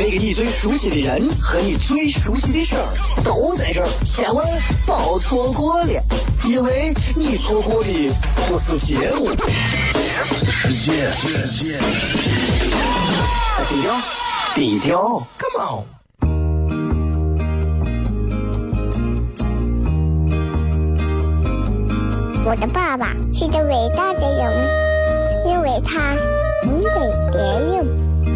那个你最熟悉的人和你最熟悉的事儿都在这儿，千万别错过了，因为你错过的不是节目，世界。低调，低调，Come on。我的爸爸是个伟大的人，因为他能给别人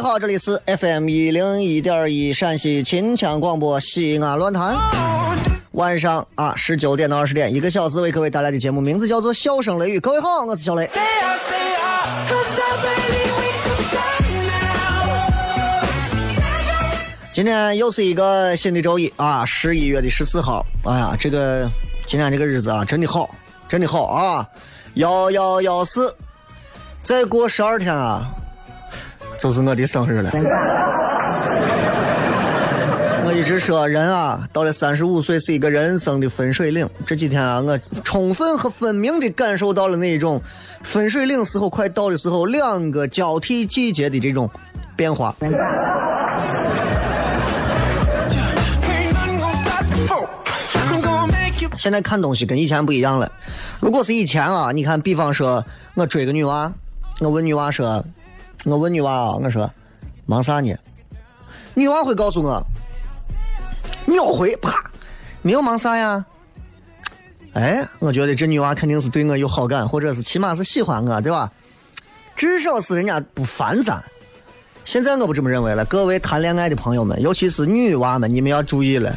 好，这里是 FM 一零一点一陕西秦腔广播西安论坛。晚上啊，十九点到二十点，一个小时为各位带来的节目名字叫做《笑声雷雨》。各位好，我是小雷。今天又是一个新的周一啊，十一月的十四号。哎呀，这个今天这个日子啊，真的好，真的好啊！幺幺幺四，再过十二天啊，就是我的生日了。我一直说，人啊，到了三十五岁是一个人生的分水岭。这几天啊，我充分和分明的感受到了那种分水岭时候快到的时候，两个交替季节的这种变化。现在看东西跟以前不一样了。如果是以前啊，你看，比方说我追个女娃，我问女娃说，我问女娃啊，我说忙啥呢？女娃会告诉我，秒回啪，没有忙啥呀。哎，我觉得这女娃肯定是对我有好感，或者是起码是喜欢我，对吧？至少是人家不烦咱。现在我不这么认为了，各位谈恋爱的朋友们，尤其是女娃们，你们要注意了。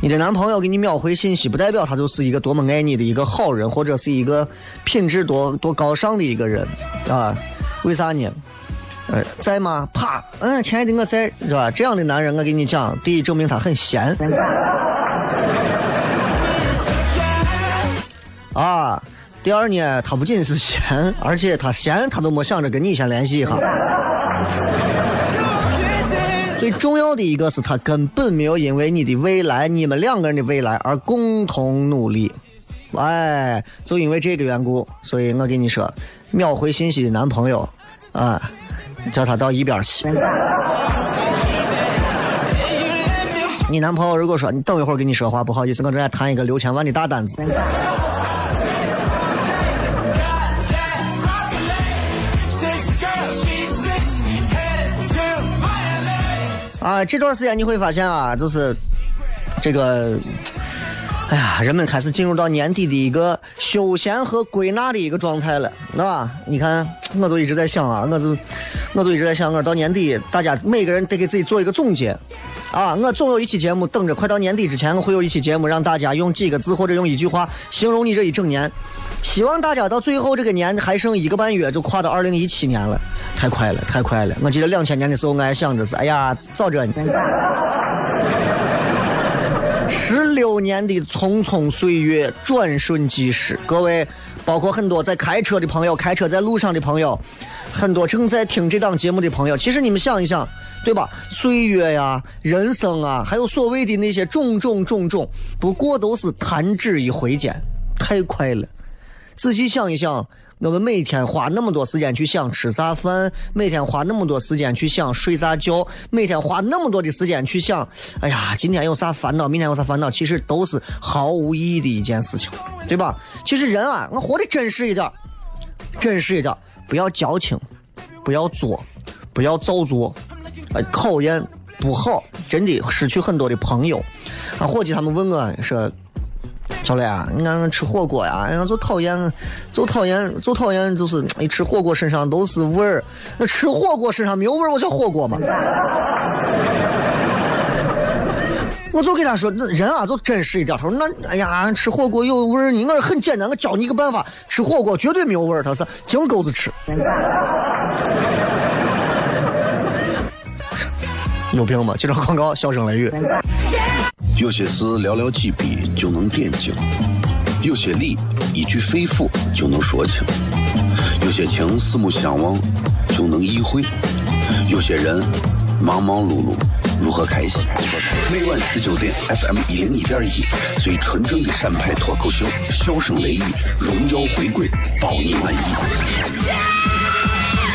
你的男朋友给你秒回信息，不代表他就是一个多么爱你的一个好人，或者是一个品质多多高尚的一个人啊？为啥呢？呃，在吗？啪，嗯，亲爱的，我在，是吧？这样的男人，我跟你讲，第一，证明他很闲 啊。第二呢，他不仅是闲，而且他闲，他都没想着跟你先联系一下。最重要的一个是他根本没有因为你的未来，你们两个人的未来而共同努力。哎，就因为这个缘故，所以我跟你说，秒回信息的男朋友，啊，叫他到一边去。你男朋友如果说你等一会儿跟你说话，不好意思，我正在谈一个六千万的大单子。啊，这段时间你会发现啊，就是这个，哎呀，人们开始进入到年底的一个休闲和归纳的一个状态了，是吧？你看，我都一直在想啊，我就我都一直在想，我到年底，大家每个人得给自己做一个总结。啊，我总有一期节目等着，快到年底之前，我会有一期节目让大家用几个字或者用一句话形容你这一整年。希望大家到最后这个年还剩一个半月就跨到二零一七年了，太快了，太快了！我记得两千年的时候，我还想着是，哎呀，早这呢。十六年的匆匆岁月，转瞬即逝。各位，包括很多在开车的朋友，开车在路上的朋友，很多正在听这档节目的朋友，其实你们想一想，对吧？岁月呀，人生啊，还有所谓的那些种种种种，不过都是弹指一挥间，太快了。仔细想一想，我们每天花那么多时间去想吃啥饭，每天花那么多时间去想睡啥觉，每天花那么多的时间去想，哎呀，今天有啥烦恼，明天有啥烦恼，其实都是毫无意义的一件事情，对吧？其实人啊，我活得真实一点，真实一点，不要矫情，不要作，不要造作，哎，讨厌不好，真的失去很多的朋友。啊，伙计他们问我说。小磊啊，你看吃火锅呀，哎呀，就讨厌，就讨厌，就讨厌，就是一吃火锅身上都是味儿。那吃火锅身上没有味儿，我叫火锅吗？我就给他说，那人啊，就真实一点。他说那，哎呀，吃火锅有味儿你。我说很简单，我教你一个办法，吃火锅绝对没有味儿。他说净钩子吃。有病吗？接着广告，笑声雷雨。有些事寥寥几笔就能点睛，有些理一句肺腑就能说清，有些情四目相望就能意会，有些人忙忙碌碌如何开心？每晚十九点，FM 一零一点一，最纯正的陕派脱口秀，笑声雷雨，荣耀回归，保你满意。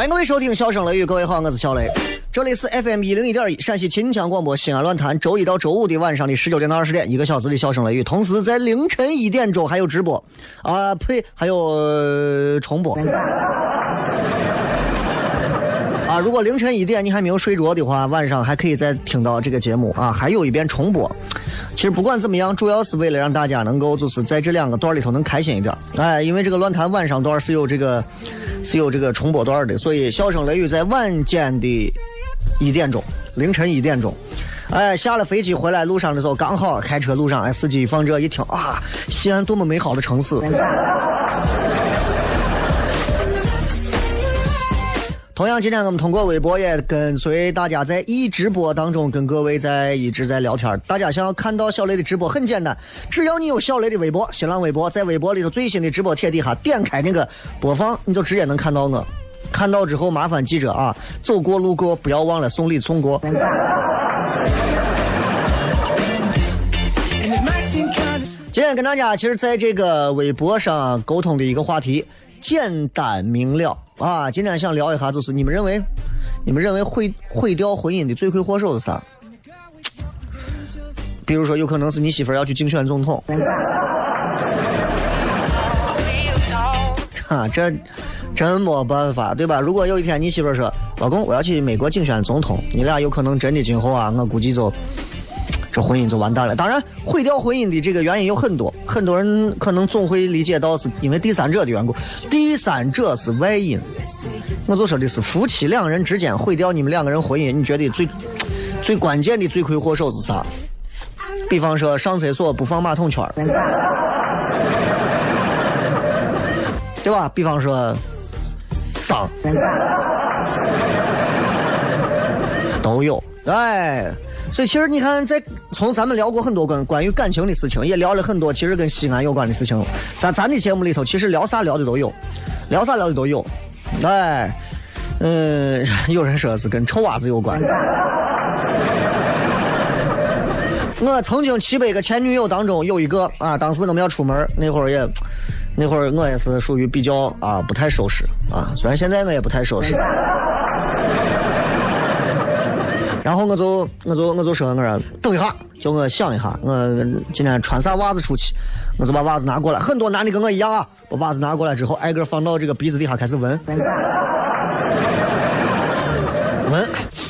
欢迎各位收听《笑声雷雨》，各位好，我是小雷，这里是 FM 一零一点一陕西秦腔广播西安论坛，周一到周五的晚上的十九点到二十点，一个小时的笑声雷雨，同时在凌晨一点钟还有直播，啊呸，还有、重播。啊，如果凌晨一点你还没有睡着的话，晚上还可以再听到这个节目啊，还有一遍重播。其实不管怎么样，主要是为了让大家能够就是在这两个段里头能开心一点。哎，因为这个论坛晚上段是有这个是有这个重播段的，所以笑声雷雨在晚间的一点钟，凌晨一点钟。哎，下了飞机回来路上的时候，刚好开车路上，哎，司机放这一听啊，西安多么美好的城市。同样，今天我们通过微博也跟随大家在一直播当中跟各位在一直在聊天。大家想要看到小雷的直播很简单，只要你有小雷的微博、新浪微博，在微博里头最新的直播帖底下点开那个播放，你就直接能看到我。看到之后麻烦记着啊，走过路过不要忘了送礼送过。今天跟大家其实在这个微博上沟通的一个话题，简单明了啊。今天想聊一下，就是你们认为，你们认为毁毁掉婚姻的罪魁祸首是啥？比如说，有可能是你媳妇要去竞选总统，啊，这真没办法，对吧？如果有一天你媳妇说，老公，我要去美国竞选总统，你俩有可能真的今后啊，我估计就。这婚姻就完蛋了。当然，毁掉婚姻的这个原因有很多，很多人可能总会理解到是因为第三者的缘故。第三者是外因，我就说的是夫妻两人之间毁掉你们两个人婚姻，你觉得最最关键的罪魁祸首是啥？比方说上厕所不放马桶圈儿对吧？比方说脏，都有，哎。所以其实你看，在从咱们聊过很多关关于感情的事情，也聊了很多其实跟西安有关的事情。咱咱的节目里头，其实聊啥聊的都有，聊啥聊的都有。哎，嗯，有人说是跟臭袜子有关。我曾经七百个前女友当中有一个啊，当时我们要出门那会儿也，那会儿我也是属于比较啊不太收拾啊，虽然现在我也不太收拾。然后我就我就我就说我说等一下，叫我想一下，我今天穿啥袜子出去？我就把袜子拿过来，很多男的跟我一样啊，把袜子拿过来之后，挨个放到这个鼻子底下开始闻，闻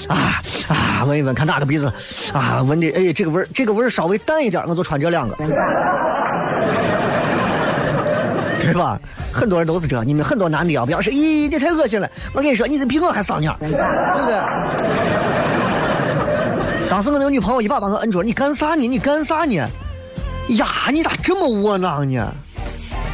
啊啊，闻一闻，看哪个鼻子啊，闻的哎这个味儿这个味儿稍微淡一点，我就穿这两个，对吧？很多人都是这，你们很多男的啊，不要说，咦，你太恶心了。我跟你说，你这比我还丧眼儿，对不对？当时我那个女朋友一把把我摁住，你干啥呢？你干啥呢？呀，你咋这么窝囊呢？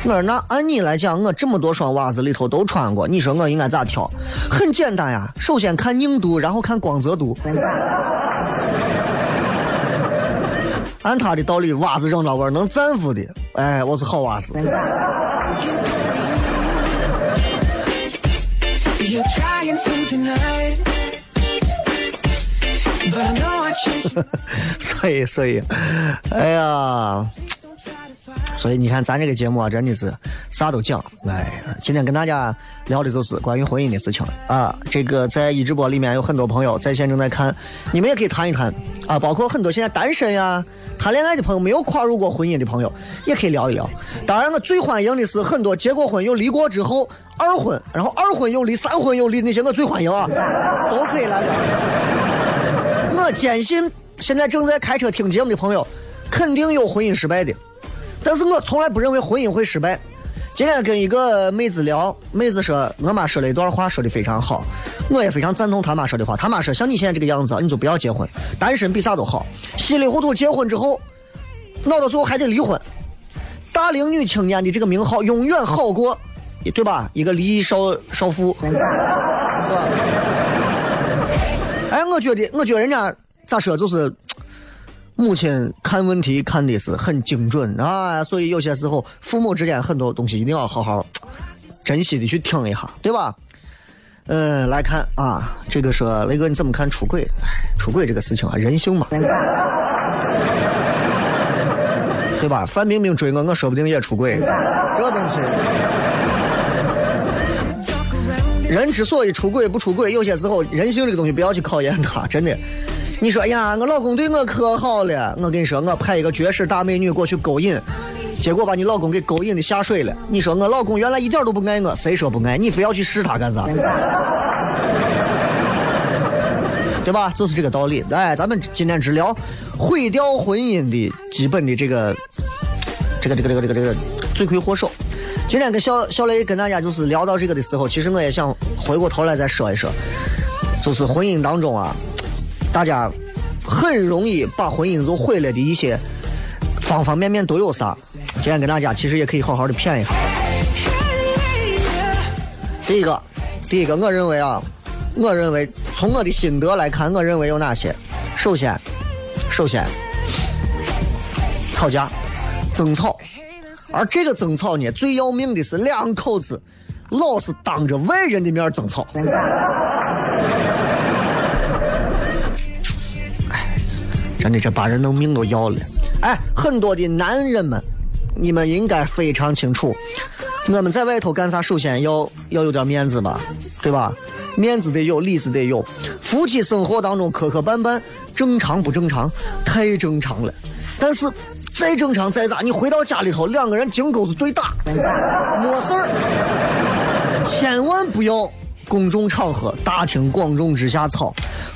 我说那按你来讲，我这么多双袜子里头都穿过，你说我应该咋挑？很简单呀，首先看硬度，然后看光泽度。按他的道理，袜子扔到味儿能粘附的，哎，我是好袜子。but no 所以，所以，哎呀，所以你看，咱这个节目啊，真的是啥都讲。哎，今天跟大家聊的就是关于婚姻的事情啊。这个在一直播里面有很多朋友在线正在看，你们也可以谈一谈啊。包括很多现在单身呀、谈恋爱的朋友，没有跨入过婚姻的朋友，也可以聊一聊。当然，我最欢迎的是很多结过婚又离过之后二婚，然后二婚又离、三婚又离那些，我最欢迎啊，都可以来聊。我坚信，现在正在开车听节目的朋友，肯定有婚姻失败的，但是我从来不认为婚姻会失败。今天跟一个妹子聊，妹子说，我妈说了一段话，说的非常好，我也非常赞同她妈说的话。她妈说，像你现在这个样子，你就不要结婚，单身比啥都好。稀里糊涂结婚之后，闹到最后还得离婚。大龄女青年的这个名号永远好过，对吧？一个离异少少妇，哎，我觉得，我觉得人家咋说，就是母亲看问题看的是很精准啊，所以有些时候父母之间很多东西一定要好好珍惜的去听一下，对吧？嗯，来看啊，这个说雷哥你怎么看出轨？出轨这个事情啊，人性嘛，对吧？范冰冰追我，我说不定也出轨，这东西。人之所以出轨不出轨，有些时候人性这个东西不要去考验它，真的。你说哎呀，我老公对我可好了，我跟你说，我派一个绝世大美女过去勾引，结果把你老公给勾引的下水了。你说我老公原来一点都不爱我，谁说不爱？你非要去试他干啥？对吧？就是这个道理。哎，咱们今天只聊毁掉婚姻的基本的这个这个这个这个这个这个罪魁祸首。今天跟小小雷跟大家就是聊到这个的时候，其实我也想回过头来再说一说，就是婚姻当中啊，大家很容易把婚姻就毁了的一些方方面面都有啥？今天跟大家其实也可以好好的谝一下。第一个，第一个，我认为啊，我认为从我的心得来看，我认为有哪些？首先，首先，吵架、争吵。而这个争吵呢，最要命的是两口子老是当着外人的面争吵。哎，真的这把人能命都要了。哎，很多的男人们，你们应该非常清楚，我们在外头干啥，首先要要有点面子吧，对吧？面子得有，里子得有。夫妻生活当中磕磕绊绊，正常不正常？太正常了。但是再正常再咋，你回到家里头，两个人井钩子对打，没事儿。千万不要公众场合、大庭广众之下吵，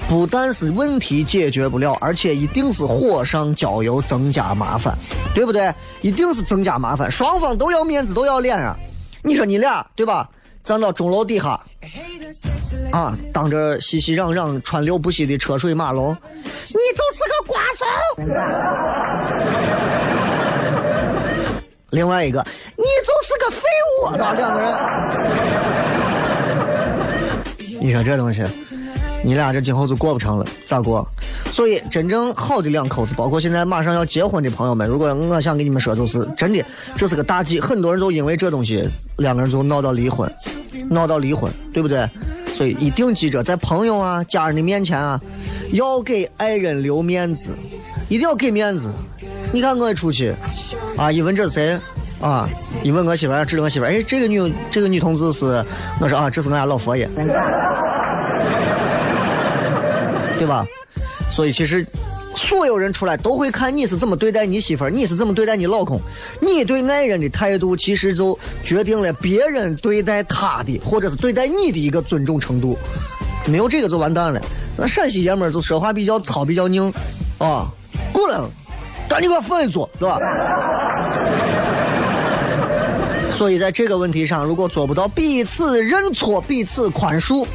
不但是问题解决不了，而且一定是火上浇油，增加麻烦，对不对？一定是增加麻烦，双方都要面子，都要脸啊！你说你俩对吧？站到钟楼底下，啊，当着熙熙攘攘、川流不息的车水马龙，你就是个瓜怂。另外一个，你就是个废物，两个人，你说这东西，你俩这今后就过不成了，咋过？所以，真正好的两口子，包括现在马上要结婚的朋友们，如果我想跟你们说，就是真的，这是个大忌。很多人都因为这东西，两个人就闹到离婚，闹到离婚，对不对？所以一定记着，在朋友啊、家人的面前啊，要给爱人留面子，一定要给面子。你看我一出去，啊，一问这是谁？啊，一问我媳妇儿，指着我媳妇儿，哎，这个女这个女同志是，我说啊，这是我家老佛爷，对吧？所以其实所有人出来都会看你是怎么对待你媳妇儿，你是怎么对待你老公，你对爱人的态度，其实就决定了别人对待他的或者是对待你的一个尊重程度。没有这个就完蛋了。那陕西爷们儿就说话比较糙，比较拧，啊，过来，赶紧给我分一桌，对吧？所以在这个问题上，如果做不到彼此认错、彼此宽恕，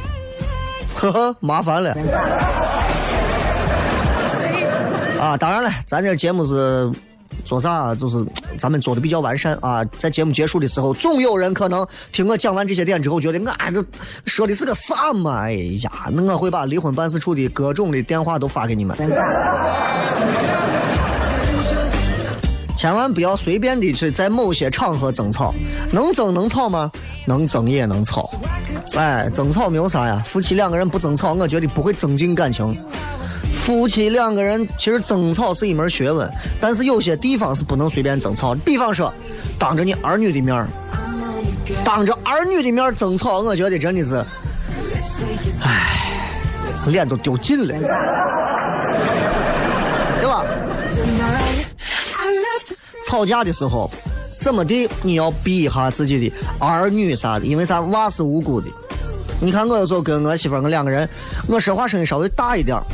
呵呵，麻烦了。啊，当然了，咱这节目是做啥？就是咱们做的比较完善啊。在节目结束的时候，总有人可能听我讲完这些点之后，觉得我这说的是个啥嘛？哎呀，那我会把离婚办事处的各种的电话都发给你们。千万不要随便的去在某些场合争吵，能争能吵吗？能争也能吵。哎，争吵没有啥呀，夫妻两个人不争吵，我觉得不会增进感情。夫妻两个人其实争吵是一门学问，但是有些地方是不能随便争吵。比方说，当着你儿女的面，当着儿女的面争吵，我觉得真的是，唉，脸都丢尽了，对吧？吵架的时候，怎么地你要避一下自己的儿女啥的，因为啥？娃是无辜的。你看我有时候跟我媳妇儿，我两个人，我说话声音稍微大一点儿，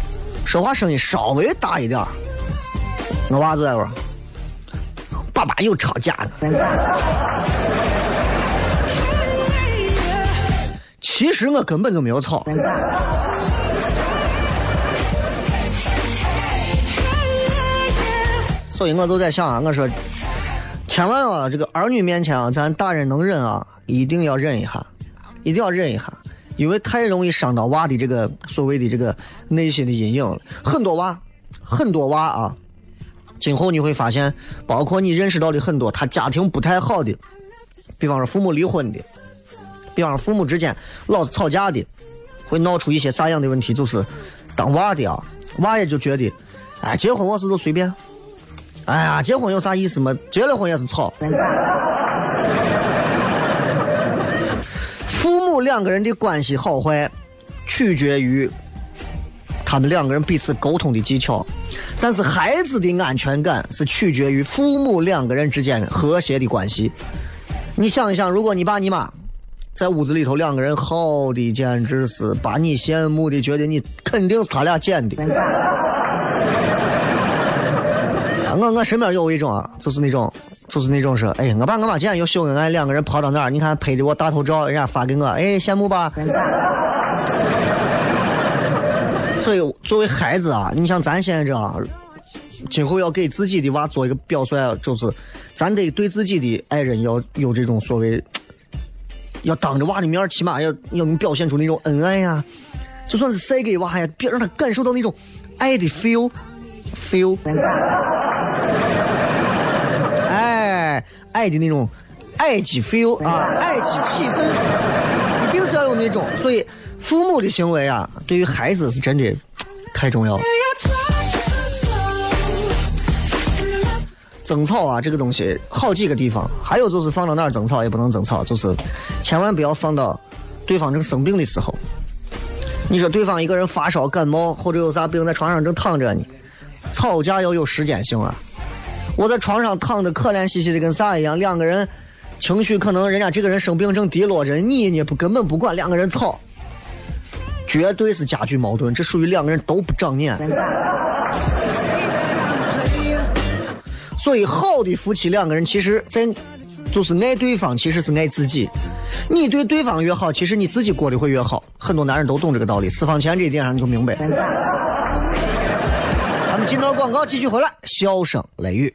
说话声音稍微大一点，我娃就在那儿，爸爸又吵架了。其实我根本就没有吵。所以我就在想啊，我说，千万啊，这个儿女面前啊，咱大人能忍啊，一定要忍一下，一定要忍一下，因为太容易伤到娃的这个所谓的这个内心的阴影了。很多娃，很多娃啊，今后你会发现，包括你认识到的很多他家庭不太好的，比方说父母离婚的，比方说父母之间老是吵架的，会闹出一些啥样的问题？就是当娃的啊，娃也就觉得，哎，结婚我是就随便。哎呀，结婚有啥意思嘛？结了婚也是吵。父母两个人的关系好坏，取决于他们两个人彼此沟通的技巧；但是孩子的安全感是取决于父母两个人之间和谐的关系。你想一想，如果你爸你妈在屋子里头两个人好的简直是把你羡慕的，觉得你肯定是他俩捡的。我我身边有一种啊，就是那种，就是那种说，哎，我爸我妈今天又秀恩爱，两个人跑到哪儿，你看拍的我大头照，人家发给我，哎，羡慕吧？所以作为孩子啊，你像咱现在这样，今后要给自己的娃做一个表率，就是咱得对自己的爱人要有这种所谓，要当着娃的面，起码要要能表现出那种恩爱呀，就算是塞给娃呀，别让他感受到那种爱的 feel。feel，哎，爱的那种爱的 feel 啊，爱的气氛，一定是要有那种。所以，父母的行为啊，对于孩子是真的太重要了。争吵啊，这个东西好几个地方，还有就是放到哪儿争吵也不能争吵，就是千万不要放到对方正生病的时候。你说对方一个人发烧感冒或者有啥病在床上正躺着呢？吵架要有时间性啊！我在床上躺的可怜兮兮的，跟啥一样？两个人情绪可能人家这个人生病正低落着，你呢不根本不管，两个人吵，绝对是加剧矛盾，这属于两个人都不长眼。所以好的夫妻两个人，其实在就是爱对方，其实是爱自己。你对对方越好，其实你自己过得会越好。很多男人都懂这个道理，私房钱这一点上你就明白。咱们进到广告，继续回来。笑声雷雨，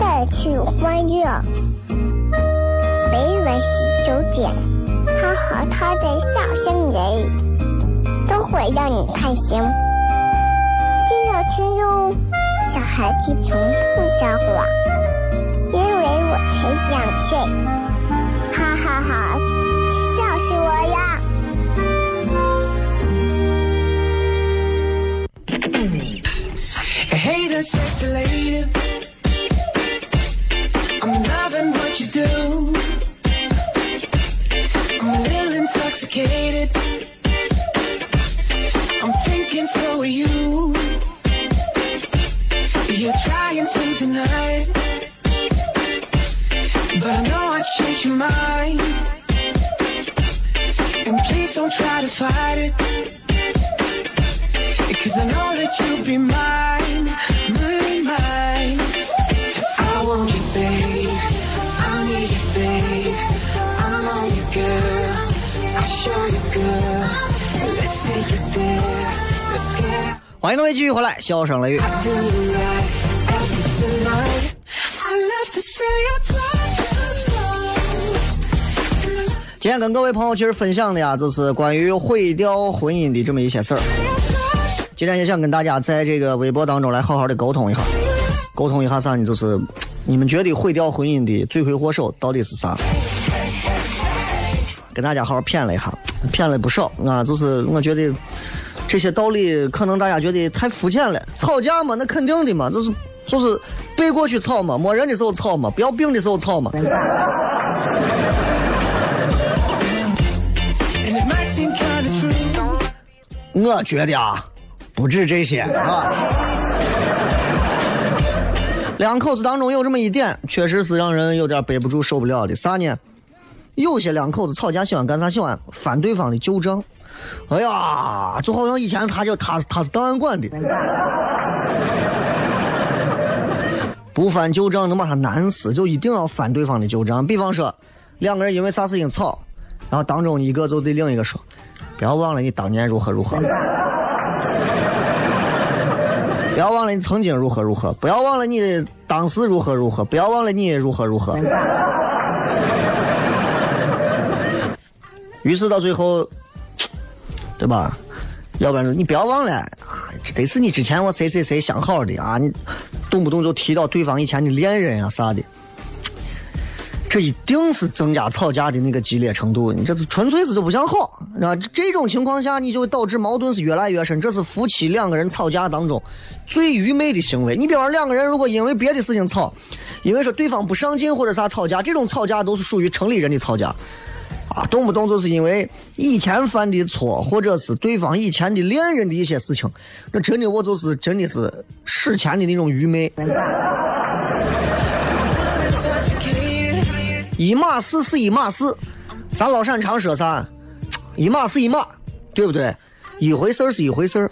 带去欢乐。每晚十九点，他和他的笑声人，都会让你开心。记得听哟，小孩子从不撒谎，因为我才两岁。哈哈哈，笑死我了！Hey there, sexy lady. Intoxicated. I'm thinking so are you. You're trying to deny it. But I know I changed your mind. And please don't try to fight it. Cause I know that you'll be mine, 欢迎各位继续回来，笑声雷雨。今天跟各位朋友其实分享的呀，就是关于毁掉婚姻的这么一些事儿。今天也想跟大家在这个微博当中来好好的沟通一下，沟通一下啥呢？就是你们觉得毁掉婚姻的罪魁祸首到底是啥？跟大家好好谝了一下，谝了不少啊。就是我觉得这些道理可能大家觉得太肤浅了。吵架嘛，那肯定的嘛，就是就是背过去吵嘛，没人的时候吵嘛，不要病的时候吵嘛。我觉得啊，不止这些啊。两口子当中有这么一点，确实是让人有点背不住、受不了的。啥呢？有些两口子吵架喜欢干啥？喜欢翻对方的旧账。哎呀，就好像以前他就他他是档案馆的，不翻旧账能把他难死，就一定要翻对方的旧账。比方说，两个人因为啥事情吵，然后当中一个就对另一个说：“不要忘了你当年如何如何。”不要忘了你曾经如何如何，不要忘了你当时如何如何，不要忘了你如何如何。于是到最后，对吧？要不然你不要忘了，啊这得是你之前我谁谁谁相好的啊，你动不动就提到对方以前的恋人啊啥的，这一定是增加吵架的那个激烈程度。你这是纯粹是就不想好，啊，这种情况下你就导致矛盾是越来越深，这是夫妻两个人吵架当中最愚昧的行为。你比方说两个人如果因为别的事情吵，因为说对方不上进或者啥吵架，这种吵架都是属于城里人的吵架。啊，动不动就是因为以前犯的错，或者是对方以前的恋人的一些事情，那真的我就是真的是史前的那种愚昧。一码事是一码事，咱老陕常说啥？一码是一码，对不对？一回事是一回事，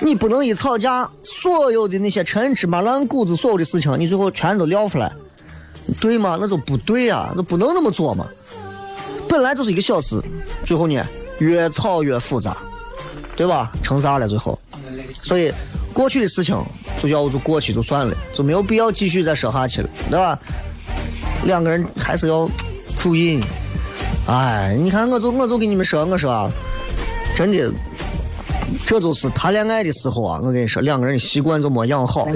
你不能一吵架，所有的那些陈芝麻烂谷子，所有的事情，你最后全都撂出来，对吗？那就不对呀、那不能那么做嘛。本来就是一个小事，最后呢越吵越复杂，对吧？成啥了最后？所以过去的事情就要就过去就算了，就没有必要继续再说下去了，对吧？两个人还是要注意。哎，你看，我就我就跟你们说，我说啊，真的，这就是谈恋爱的时候啊，我跟你说，两个人习惯就没养好，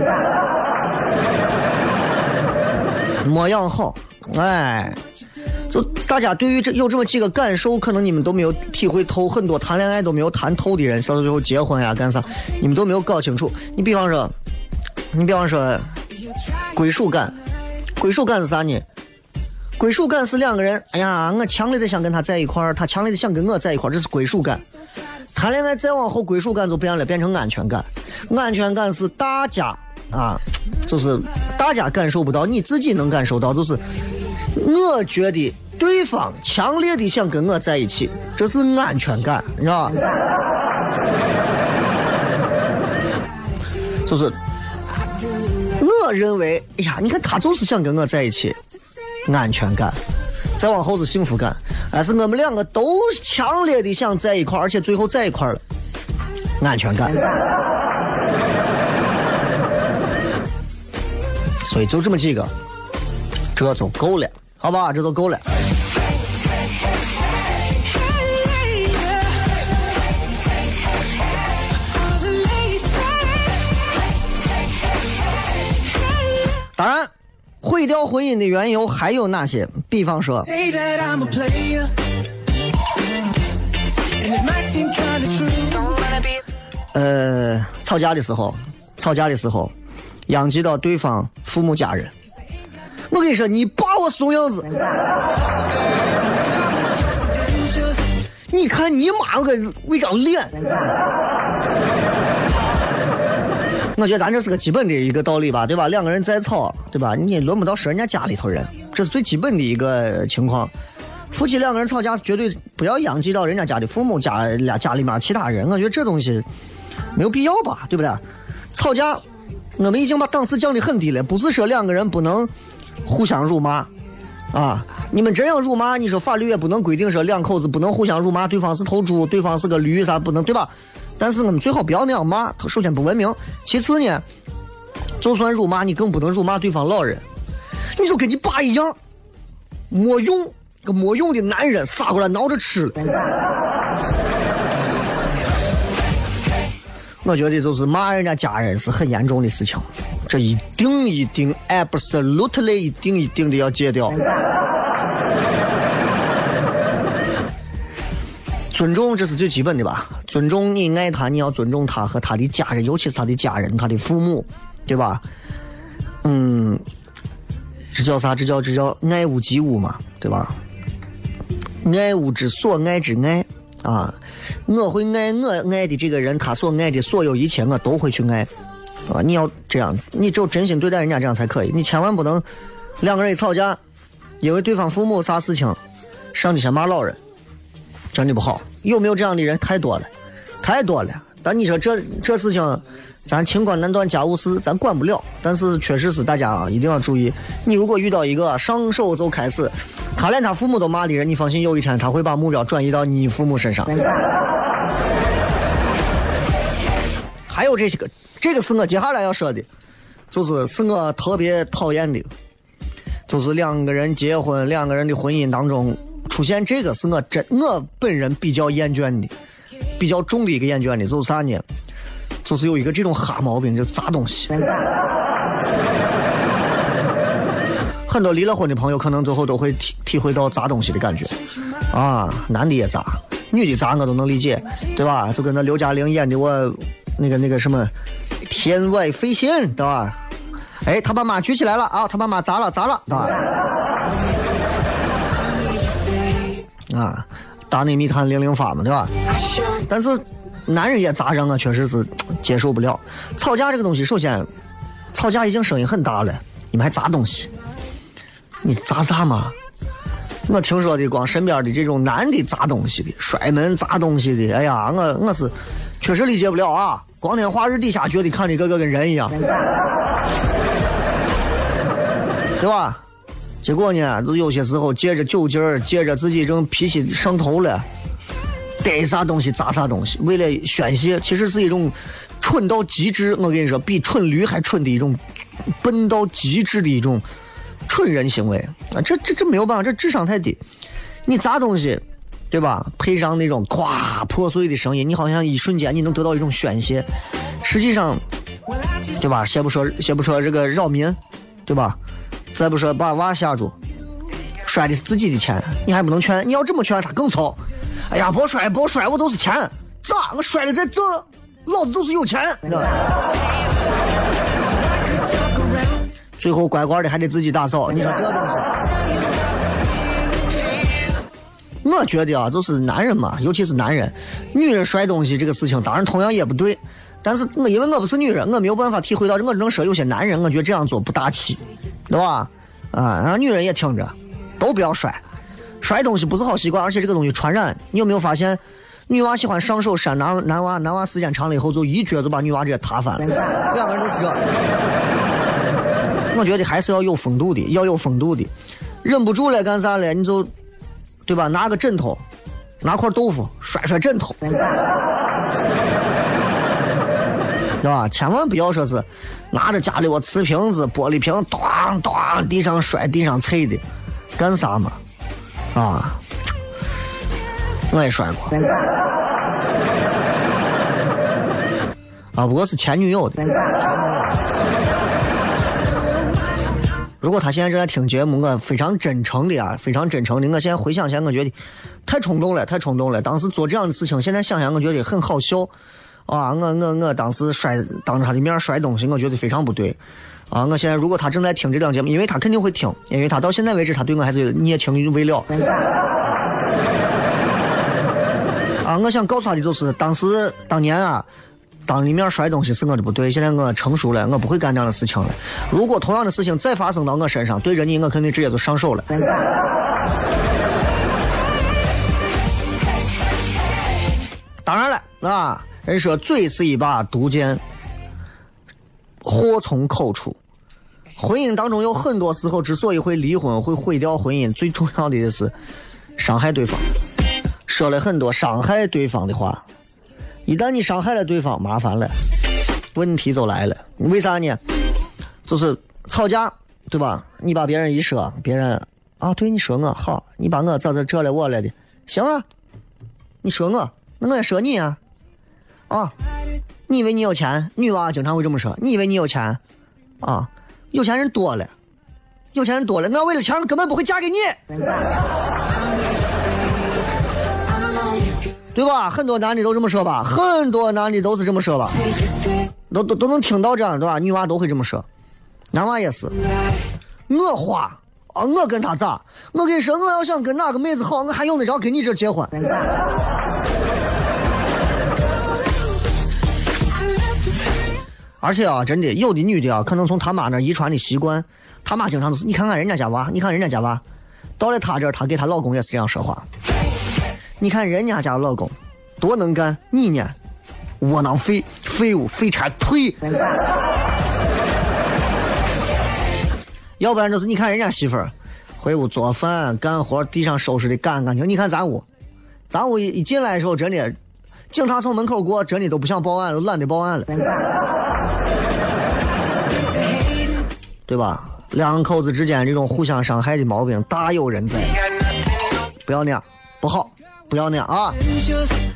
没养好，哎。就大家对于这有这么几个感受，可能你们都没有体会透，很多谈恋爱都没有谈透的人，到最后结婚呀干啥，你们都没有搞清楚。你比方说，你比方说归属感，归属感是啥呢？归属感是两个人，哎呀，我强烈的想跟他在一块儿，他强烈的想跟我在一块儿，这是归属感。谈恋爱再往后，归属感就变了，变成安全感。安全感是大家啊，就是大家感受不到，你自己能感受到，就是我觉得对方强烈的想跟我在一起，这是安全感，你知道吧？就是我认为，哎呀，你看他就是想跟我在一起，安全感。再往后是幸福感，但是我们两个都强烈的想在一块，而且最后在一块了，安全感。所以就这么几个，这就够了，好吧？这就够了。当然，毁掉婚姻的缘由还有哪些？比方说.呃，吵架的时候，吵架的时候，殃及到对方父母家人。我跟你说，你把我怂样子，你看你妈我个为张脸。我觉得咱这是个基本的一个道理吧，对吧？两个人再吵，对吧？你轮不到说人家家里头人，这是最基本的一个情况。夫妻两个人吵架，绝对不要殃及到人家家的父母家家家里面其他人。我觉得这东西没有必要吧，对不对？吵架，我们已经把档次降得很低了，不是说两个人不能互相辱骂啊。你们这样辱骂，你说法律也不能规定说两口子不能互相辱骂，对方是头猪，对方是个驴，啥不能，对吧？但是我们最好不要那样骂，首先不文明，其次呢，就算辱骂你，更不能辱骂对方老人。你就跟你爸一样，没用，个没用的男人撒过来挠着吃。我觉得就是骂人家家人是很严重的事情，这一定一定 absolutely 一定一定的要戒掉。尊重这是最基本的吧？尊重你爱他，你要尊重他和他的家人，尤其是他的家人，他的父母，对吧？嗯，这叫啥？这叫这叫爱屋及乌嘛，对吧？爱屋之所爱之爱啊！我会爱我爱的这个人，他所爱的所有一切，我都会去爱，啊！你要这样，你只有真心对待人家，这样才可以。你千万不能两个人一吵架，因为对方父母啥事情，上去先骂老人，真的不好。有没有这样的人？太多了，太多了。但你说这这事情，咱清官难断家务事，咱管不了。但是确实是大家啊，一定要注意。你如果遇到一个上手就开始，他连他父母都骂的人，你放心，有一天他会把目标转移到你父母身上。还有这些个，这个是我接下来要说的，就是是我特别讨厌的，就是两个人结婚，两个人的婚姻当中出现这个，是我真我本人比较厌倦的，比较重的一个厌倦的，就是啥呢？就是有一个这种哈毛病，就砸东西。很多离了婚的朋友，可能最后都会体体会到砸东西的感觉，啊，男的也砸，女的砸我都能理解，对吧？就跟那刘嘉玲演的我那个那个什么天外飞仙，对吧？哎，他把马举起来了啊，他把马砸了砸了，对吧？啊，大内密探零零发嘛，对吧？但是男人也砸人啊，确实是接受不了。吵架这个东西，首先吵架已经声音很大了，你们还砸东西，你砸啥嘛？我听说的光身边的这种男的砸东西的、摔门砸东西的，哎呀，我我是确实理解不了啊！光天化日底下觉得看的个个跟人一样，对吧？结果呢，就有些时候借着酒劲儿，借着自己这种脾气上头了，逮啥东西砸啥东西，为了宣泄，其实是一种蠢到极致。我跟你说，比蠢驴还蠢的一种笨到极致的一种蠢人行为啊！这这这没有办法，这智商太低。你砸东西，对吧？配上那种咵破碎的声音，你好像一瞬间你能得到一种宣泄。实际上，对吧？先不说先不说这个扰民，对吧？再不说把娃吓住，摔的是自己的钱，你还不能劝，你要这么劝他更操。哎呀，别摔，别摔，我都是钱，咋？我摔了再挣，老子就是有钱，你知道？最后乖乖的还得自己打扫，你说这东西。我觉得啊，就是男人嘛，尤其是男人，女人摔东西这个事情，当然同样也不对。但是我因为我不是女人，我没有办法体会到，我只能说有些男人，我觉得这样做不大气，对吧？啊，让女人也听着，都不要摔，摔东西不是好习惯，而且这个东西传染。你有没有发现，女娃喜欢上手扇男男娃，男娃时间长了以后就一脚就把女娃直接踏翻了，两个人都是这。我觉得还是要有风度的，要有风度的，忍不住了干啥了？你就，对吧？拿个枕头，拿块豆腐摔摔枕头。对吧？千万不要说是拿着家里我瓷瓶子、玻璃瓶，咣咣地上摔、地上碎的，干啥嘛？啊！我也摔过。啊，不过是前女友的。如果他现在正在听节目，我非常真诚的啊，非常真诚的。我现在回想起来，我觉得太冲动了，太冲动了。当时做这样的事情，现在想想，我觉得很好笑。啊，我我我当时摔当着他的面摔东西，我觉得非常不对。啊，我现在如果他正在听这档节目，因为他肯定会听，因为他到现在为止他对我还是有念情未了。啊，我想告诉他的就是，当时当年啊，当你面摔东西是我的不对，现在我成熟了，我不会干这样的事情了。如果同样的事情再发生到我身上，对着你，我肯定直接就上手了。当然了，啊。人说嘴是一把毒剑，祸从口出。婚姻当中有很多时候之所以会离婚、会毁掉婚姻，最重要的是伤害对方，说了很多伤害对方的话。一旦你伤害了对方，麻烦了，问题就来了。为啥呢？就是吵架，对吧？你把别人一说，别人啊，对你说我好，你把我咋咋这了我了的，行啊？你说我，那我也说你啊。啊！你以为你有钱？女娃经常会这么说。你以为你有钱？啊！有钱人多了，有钱人多了。我为了钱，根本不会嫁给你，对吧？很多男的都这么说吧，很多男的都是这么说吧，都都都能听到这样，对吧？女娃都会这么说，男娃也是。我花啊，我跟他咋？我跟你说，我要想跟哪个妹子好，我还用得着跟你这结婚？而且啊，真的有的女的啊，可能从他妈那遗传的习惯，他妈经常都是你看看人家家娃，你看人家家娃，到了她这儿，她给她老公也是这样说话。你看人家家老公多能干，你呢，窝囊废、废物、废柴、呸！要不然就是你看人家媳妇儿回屋做饭、干活，地上收拾的干干净净。你看咱屋，咱屋一一进来的时候，真的。警察从门口过，真的都不想报案，都懒得报案了，对吧？两口子之间这种互相伤害的毛病大有人在，不要那样，不好，不要那样啊！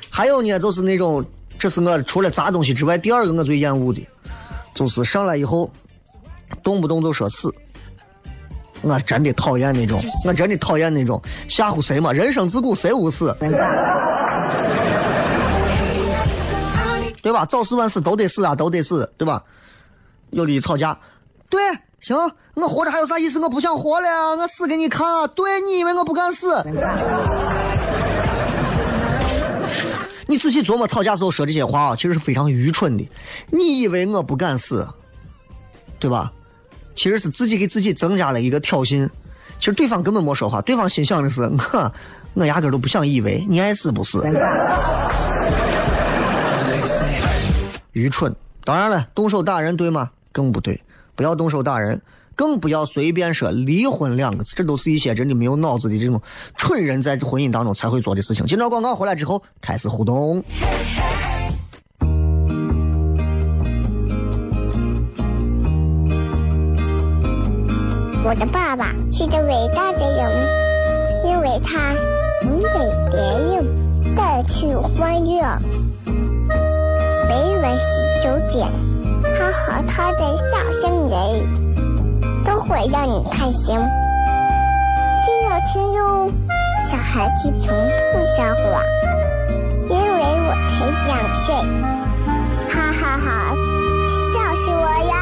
还有呢，就是那种，这是我除了砸东西之外第二个我最厌恶的，就是上来以后动不动就说死，我真的讨厌那种，我真的讨厌那种吓唬谁嘛？人生自古谁无死？对吧？早死晚死都得死啊，都得死，对吧？有的吵架，对，行，我活着还有啥意思？我不想活了，我死给你看。啊！对你以为我不敢死？你仔细琢磨，吵架时候说这些话啊，其实是非常愚蠢的。你以为我不敢死，对吧？其实是自己给自己增加了一个挑衅。其实对方根本没说话，对方心想的是我，我压根都不想以为你爱死不死。愚蠢，当然了，动手打人对吗？更不对，不要动手打人，更不要随便说离婚两个字，这都是一些真的没有脑子的这种蠢人在婚姻当中才会做的事情。接着广告回来之后开始互动。我的爸爸是个伟大的人，因为他能给别人带去欢乐。每晚十九点，他和他的笑声人，都会让你开心。记得听哟，小孩子从不撒谎，因为我才两岁。哈哈哈，笑死我呀！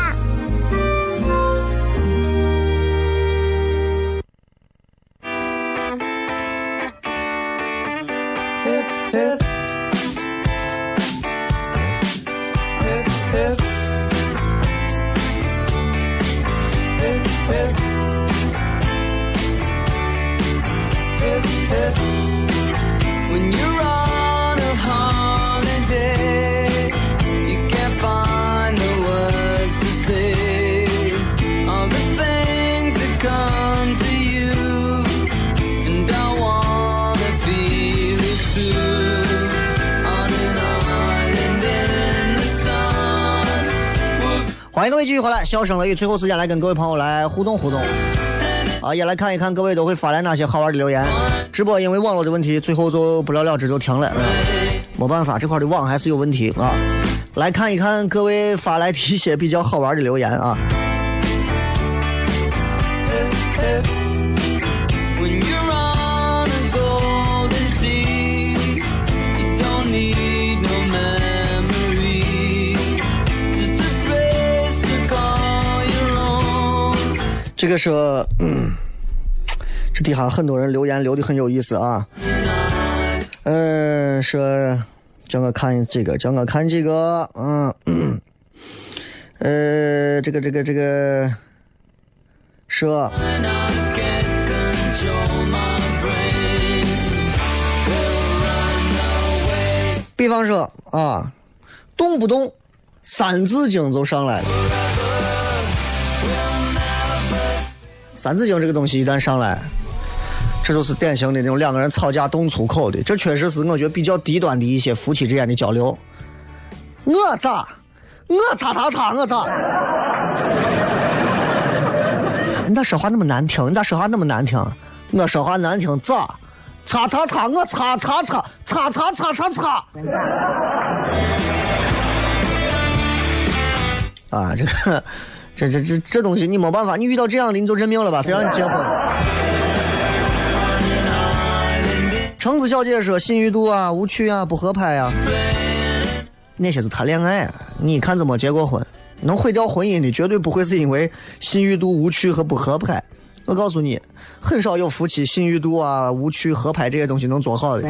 欢迎各位继续回来，笑声雷雨，最后时间来跟各位朋友来互动互动。啊，也来看一看各位都会发来哪些好玩的留言。直播因为网络的问题，最后就不了了之就停了。没办法，这块的网还是有问题啊。来看一看各位发来的一些比较好玩的留言啊。这个是，嗯，这底下很多人留言留的很有意思啊。嗯、说叫我看这个，叫我看这个，嗯，呃，这个这个这个，说比方说啊，动不动《三字经》就上来了。《三字经》这个东西一旦上来，这就是典型的那种两个人吵架动粗口的，这确实是我觉得比较低端的一些夫妻之间的交流。我咋？我擦擦擦，我咋？你咋说话那么难听？你咋说话那么难听？我说话难听咋？擦擦擦，我擦擦擦，擦擦擦擦擦。啊，这个，这这这这东西你没办法，你遇到这样的你就认命了吧，谁让你结婚了？橙子小姐说：“信誉度啊，无趣啊，不合拍啊，那些是谈恋爱，你看怎么结过婚？能毁掉婚姻的，绝对不会是因为信誉度无趣和不合拍。我告诉你，很少有夫妻信誉度啊、无趣、合拍这些东西能做好的。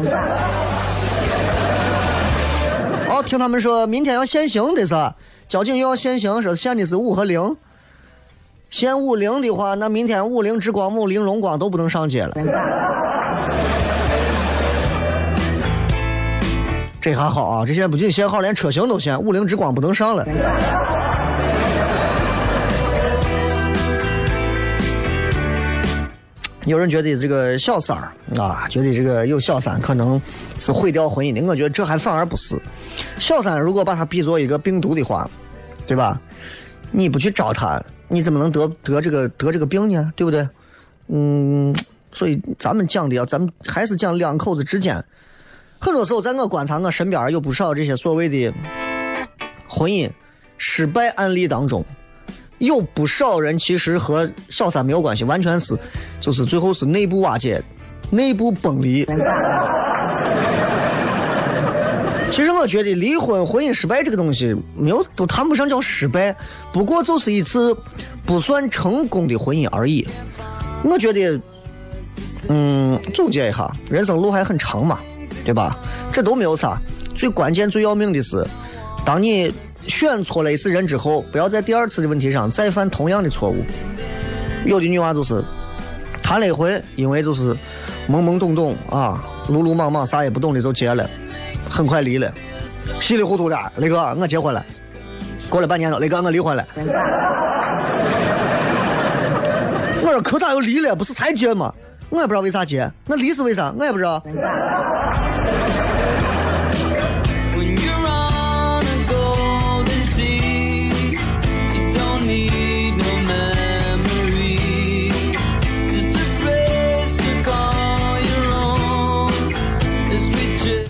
哦，听他们说明天要限行的是，交警又要限行，说限的是五和零。限五零的话，那明天五菱之光、五菱荣光都不能上街了。这还好啊，这现在不仅限号，连车型都限，五菱之光不能上了。有人觉得这个小三儿啊，觉得这个有小三可能是毁掉婚姻的，我觉得这还反而不是。小三如果把它比作一个病毒的话，对吧？你不去招他，你怎么能得得这个得这个病呢？对不对？嗯，所以咱们讲的啊，咱们还是讲两口子之间。很多时候，在我观察，我身边有不少这些所谓的婚姻失败案例当中，有不少人其实和小三没有关系，完全是就是最后是内部瓦解、内部崩离。其实我觉得离婚、婚姻失败这个东西，没有都谈不上叫失败，不过就是一次不算成功的婚姻而已。我觉得，嗯，总结一下，人生路还很长嘛，对吧？这都没有啥，最关键、最要命的是，当你选错了一次人之后，不要在第二次的问题上再犯同样的错误。有的女娃就是谈了一回，因为就是懵懵懂懂啊，鲁鲁莽莽，啥也不懂的就结了，很快离了，稀里糊涂的，雷哥，我结婚了。过了半年了，雷哥，我离婚了。我说可咋又离了？不是才结吗？我也不知道为啥结，那离是为啥？我也不知道。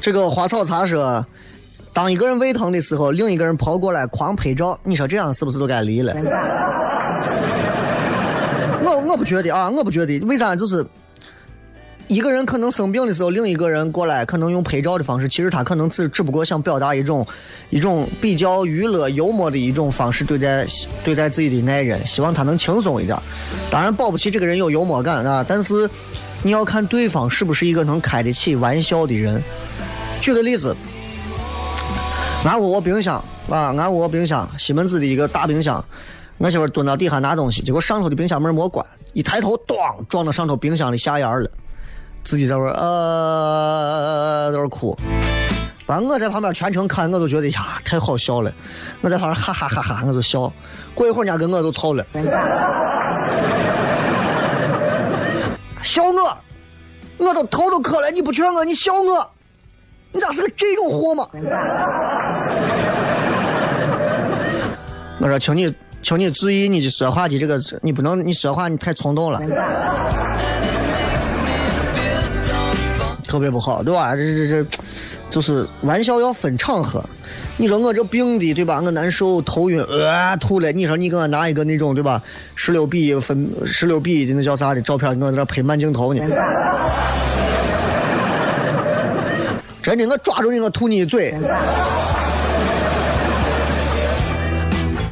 这个花草茶说，当一个人胃疼的时候，另一个人跑过来狂拍照，你说这样是不是就该离了？我我不觉得啊，我不觉得，为啥？就是一个人可能生病的时候，另一个人过来，可能用拍照的方式，其实他可能只只不过想表达一种一种比较娱乐、幽默的一种方式对待对待自己的爱人，希望他能轻松一点。当然保不齐这个人有幽默感啊，但是你要看对方是不是一个能开得起玩笑的人。举个例子，俺屋我冰箱啊，俺屋冰箱西门子的一个大冰箱，我媳妇蹲到底下拿东西，结果上头的冰箱门没关，一抬头，咣撞到上头冰箱的下沿了。自己在那儿呃在那儿哭。完，我在旁边全程看，我都觉得呀太好笑了。我在旁边哈哈哈哈，我就笑。过一会儿，人家跟我都吵了，笑我，我都头都磕了，你不劝我，你笑我，你咋是个这种货嘛？我说，请你，请你注意你的说话的这个，你不能，你说话你太冲动了，特别不好，对吧？这这这，就是玩笑要分场合。你说我这病的，对吧？我难受，头晕，呃，吐了。你说你给我拿一个那种，对吧？十六比一分，十六比一的那叫啥的照片，我在这拍慢镜头呢。真的，我抓住你，我吐你嘴。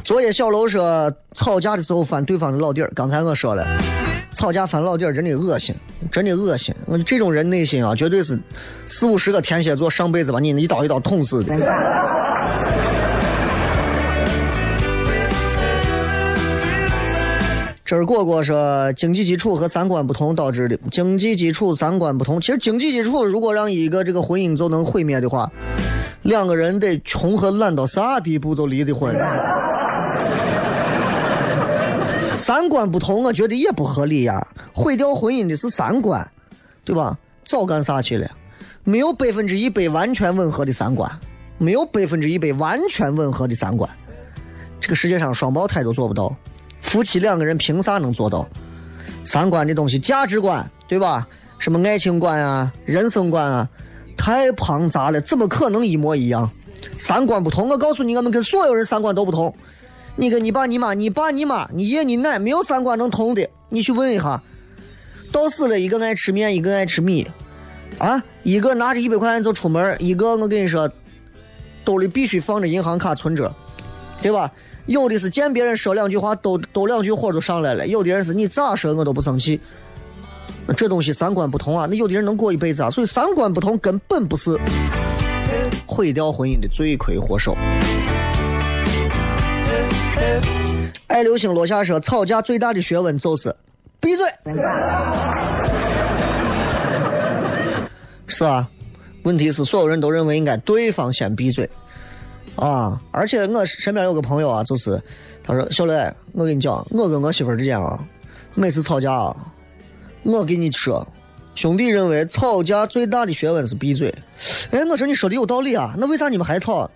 昨夜小楼说吵架的时候翻对方的老底儿，刚才我说了，吵架翻老底儿真的恶心，真的恶心。我这种人内心啊，绝对是四五十个天蝎座上辈子把你一刀一刀捅死的。这儿果果说，经济基础和三观不同导致的。经济基础、三观不同，其实经济基础如果让一个这个婚姻就能毁灭的话，两个人得穷和懒到啥地步都离的婚。三观不同，我觉得也不合理呀。毁掉婚姻的是三观，对吧？早干啥去了？没有百分之一百完全吻合的三观，没有百分之一百完全吻合的三观。这个世界上双胞胎都做不到。夫妻两个人凭啥能做到？三观这东西，价值观，对吧？什么爱情观啊、人生观啊，太庞杂了，怎么可能一模一样？三观不同，我告诉你，我们跟所有人三观都不同。你跟你爸、你妈、你爸、你妈、你爷、你奶，没有三观能同的。你去问一下，到死了，一个爱吃面，一个爱吃米，啊，一个拿着一百块钱就出门，一个我跟你说，兜里必须放着银行卡存折，对吧？有的是见别人说两句话，都都两句火就上来了；有的人是你咋说我都不生气。那这东西三观不同啊，那有的人能过一辈子啊。所以三观不同根本不是毁掉婚姻的罪魁祸首。爱流星落下说，吵架最大的学问就是闭嘴。是啊，问题是所有人都认为应该对方先闭嘴。啊！而且我身边有个朋友啊，就是他说：“小磊，我跟你讲，我跟我媳妇之间啊，每次吵架啊，我跟你说，兄弟认为吵架最大的学问是闭嘴。哎，我说你说的有道理啊，那为啥你们还吵？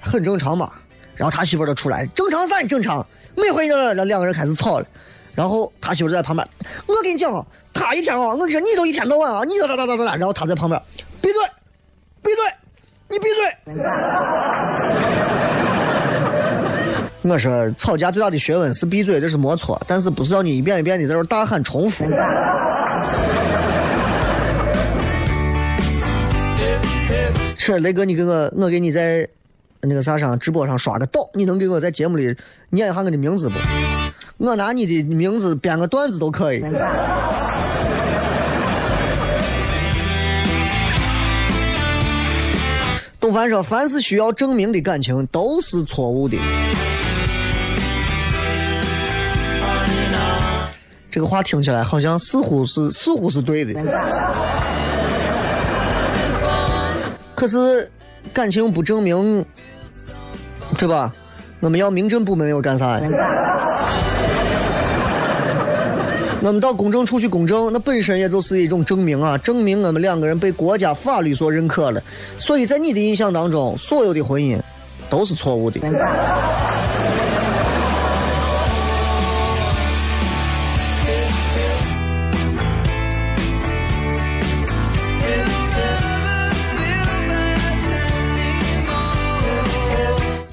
很正常嘛。然后他媳妇就出来，正常啥？正常。每回呢，两个人开始吵了，然后他媳妇在旁边，我跟你讲啊，他一天啊，我跟你说，你都一天到晚啊，你咋咋咋咋咋，然后他在旁边闭嘴，闭嘴。”你闭嘴！我说吵架最大的学问是闭嘴，这是没错，但是不是要你一遍一遍的在这大喊重复。是雷哥，你给我，我给你在那个啥上直播上刷个到，你能给我在节目里念一下我的名字不？我拿你的名字编个段子都可以。董凡说：“凡是需要证明的感情都是错误的。”这个话听起来好像似乎是似乎是对的，可是感情不证明，对吧？我们要民政部门要干啥呀？我们到公证处去公证，那本身也就是一种证明啊，证明我们两个人被国家法律所认可了。所以在你的印象当中，所有的婚姻都是错误的。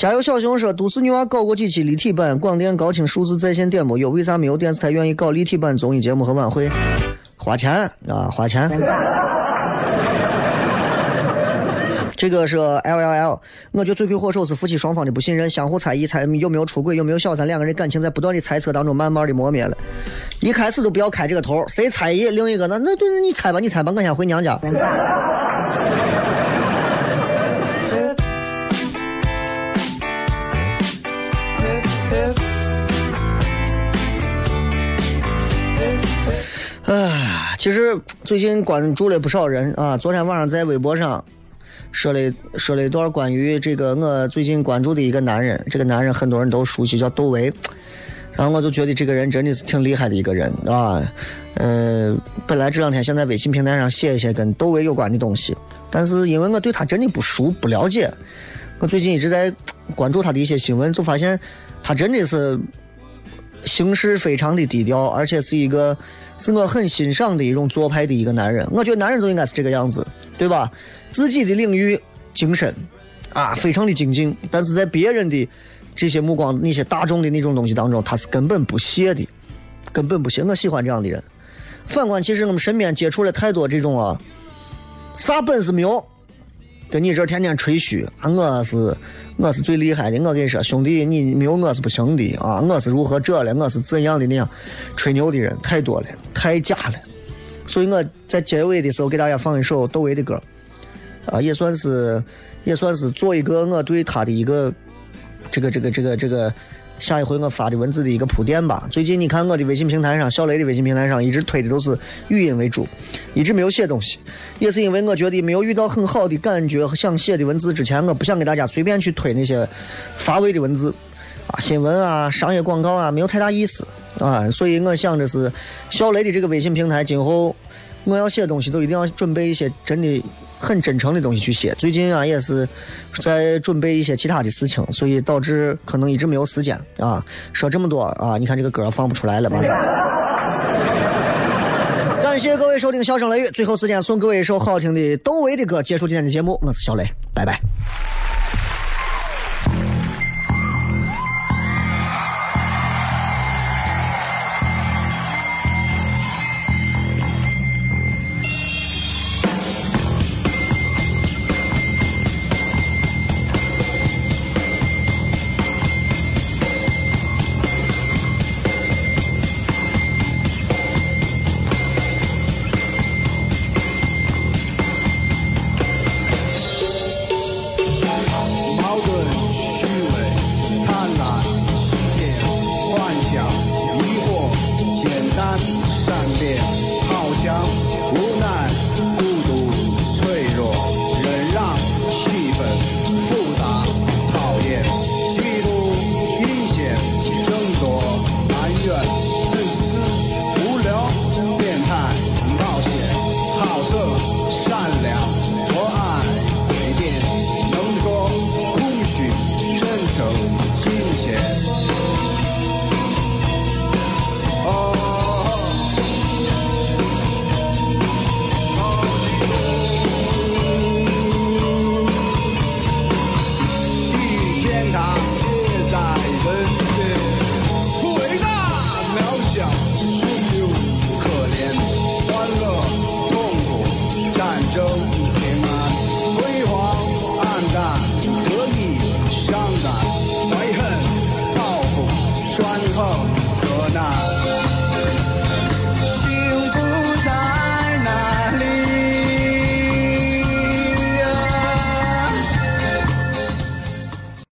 加油，小熊说：“都市女娃搞过几期立体版，广电高清数字在线点播有？为啥没有电视台愿意搞立体版综艺节目和晚会？花钱啊，花钱。”这个是 L L L，我觉得罪魁祸首是夫妻双方的不信任，相互猜疑，猜有没有出轨，有没有小三，两个人感情在不断的猜测当中慢慢的磨灭了。一开始都不要开这个头，谁猜疑另一个那那对，你猜吧，你猜吧，我先回娘家。唉其实最近关注了不少人啊，昨天晚上在微博上说了说了一段关于这个我最近关注的一个男人，这个男人很多人都熟悉，叫窦唯。然后我就觉得这个人真的是挺厉害的一个人啊，呃，本来这两天想在微信平台上写一些跟窦唯有关的东西，但是因为我对他真的不熟不了解，我最近一直在关注他的一些新闻，就发现他真的是行事非常的低调，而且是一个是我很欣赏的一种做派的一个男人。我觉得男人就应该是这个样子，对吧？自己的领域精神啊，非常的精进，但是在别人的。这些目光，那些大众的那种东西当中，他是根本不屑的，根本不屑。我喜欢这样的人。反观，其实我们身边接触了太多这种啊，啥本事没有，跟你这天天吹嘘，我是我是最厉害的。我跟你说，兄弟，你没有我是不行的啊！我是如何这了，我是怎样的那样，吹牛的人太多了，太假了。所以我在结尾的时候给大家放一首窦唯的歌，啊，也算是也算是做一个我对他的一个。这个这个这个这个，下一回我发的文字的一个铺垫吧。最近你看我的微信平台上，小雷的微信平台上一直推的都是语音为主，一直没有写东西，也是因为我觉得没有遇到很好的感觉和想写的文字之前，我不想给大家随便去推那些乏味的文字啊，新闻啊，商业广告啊，没有太大意思啊。所以我想着是小雷的这个微信平台，今后我要写东西都一定要准备一些真的。很真诚的东西去写。最近啊，也是在准备一些其他的事情，所以导致可能一直没有时间啊。说这么多啊，你看这个歌放不出来了吧？感谢各位收听《笑声雷雨》，最后时间送各位一首好听的窦唯的歌，结束今天的节目。我是小雷，拜拜。